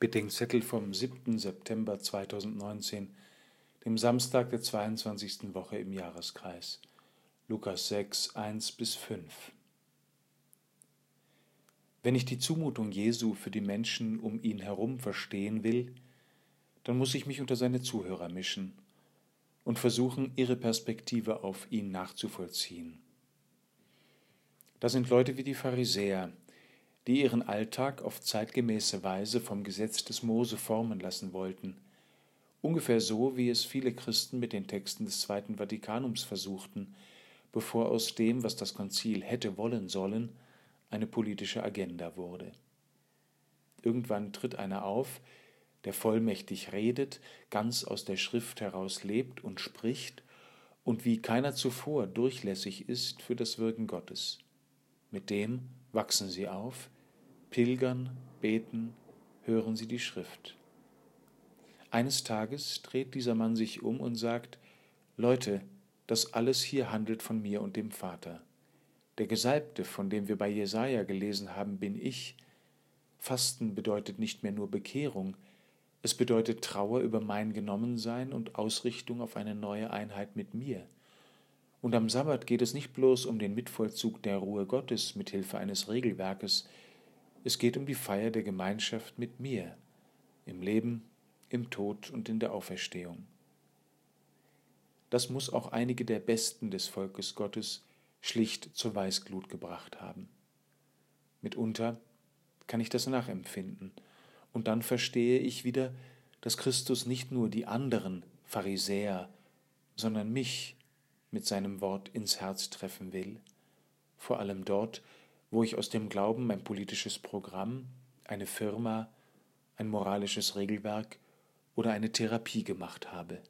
Bedenkzettel vom 7. September 2019, dem Samstag der 22. Woche im Jahreskreis. Lukas 6, 1 bis 5. Wenn ich die Zumutung Jesu für die Menschen um ihn herum verstehen will, dann muss ich mich unter seine Zuhörer mischen und versuchen, ihre Perspektive auf ihn nachzuvollziehen. Da sind Leute wie die Pharisäer, die ihren Alltag auf zeitgemäße Weise vom Gesetz des Mose formen lassen wollten, ungefähr so wie es viele Christen mit den Texten des Zweiten Vatikanums versuchten, bevor aus dem, was das Konzil hätte wollen sollen, eine politische Agenda wurde. Irgendwann tritt einer auf, der vollmächtig redet, ganz aus der Schrift heraus lebt und spricht und wie keiner zuvor durchlässig ist für das Wirken Gottes. Mit dem wachsen sie auf, pilgern, beten, hören sie die Schrift. Eines Tages dreht dieser Mann sich um und sagt, Leute, das alles hier handelt von mir und dem Vater. Der Gesalbte, von dem wir bei Jesaja gelesen haben, bin ich. Fasten bedeutet nicht mehr nur Bekehrung, es bedeutet Trauer über mein Genommensein und Ausrichtung auf eine neue Einheit mit mir. Und am Sabbat geht es nicht bloß um den Mitvollzug der Ruhe Gottes mit Hilfe eines Regelwerkes, es geht um die Feier der Gemeinschaft mit mir, im Leben, im Tod und in der Auferstehung. Das muss auch einige der Besten des Volkes Gottes schlicht zur Weißglut gebracht haben. Mitunter kann ich das nachempfinden, und dann verstehe ich wieder, dass Christus nicht nur die anderen Pharisäer, sondern mich mit seinem Wort ins Herz treffen will, vor allem dort, wo ich aus dem Glauben mein politisches Programm, eine Firma, ein moralisches Regelwerk oder eine Therapie gemacht habe.